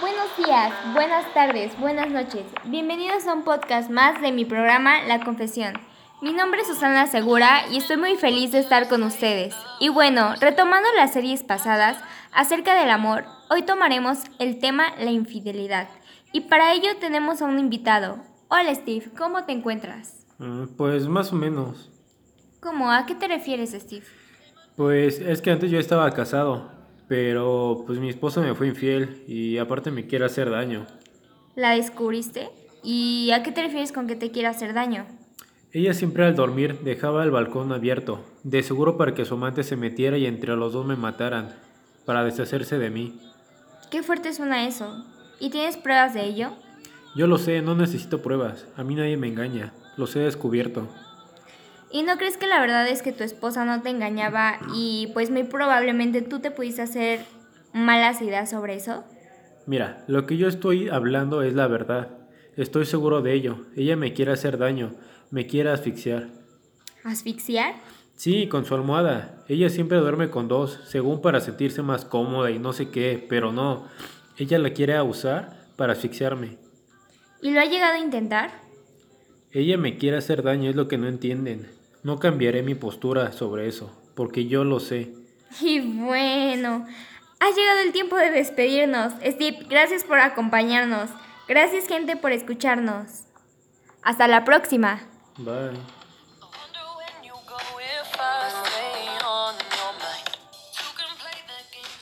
Buenos días, buenas tardes, buenas noches. Bienvenidos a un podcast más de mi programa La Confesión. Mi nombre es Susana Segura y estoy muy feliz de estar con ustedes. Y bueno, retomando las series pasadas acerca del amor, hoy tomaremos el tema la infidelidad. Y para ello tenemos a un invitado. Hola Steve, ¿cómo te encuentras? Mm, Pues más o menos. ¿Cómo? ¿A qué te refieres, Steve? Pues es que antes yo estaba casado, pero pues mi esposa me fue infiel y aparte me quiere hacer daño. ¿La descubriste? ¿Y a qué te refieres con que te quiera hacer daño? Ella siempre al dormir dejaba el balcón abierto, de seguro para que su amante se metiera y entre los dos me mataran, para deshacerse de mí. Qué fuerte suena eso. ¿Y tienes pruebas de ello? Yo lo sé, no necesito pruebas, a mí nadie me engaña, los he descubierto. ¿Y no crees que la verdad es que tu esposa no te engañaba y pues muy probablemente tú te pudiste hacer malas ideas sobre eso? Mira, lo que yo estoy hablando es la verdad, estoy seguro de ello, ella me quiere hacer daño, me quiere asfixiar. ¿Asfixiar? Sí, con su almohada. Ella siempre duerme con dos, según para sentirse más cómoda y no sé qué, pero no. Ella la quiere usar para asfixiarme. ¿Y lo ha llegado a intentar? Ella me quiere hacer daño, es lo que no entienden. No cambiaré mi postura sobre eso, porque yo lo sé. Y bueno, ha llegado el tiempo de despedirnos. Steve, gracias por acompañarnos. Gracias gente por escucharnos. Hasta la próxima. Bye.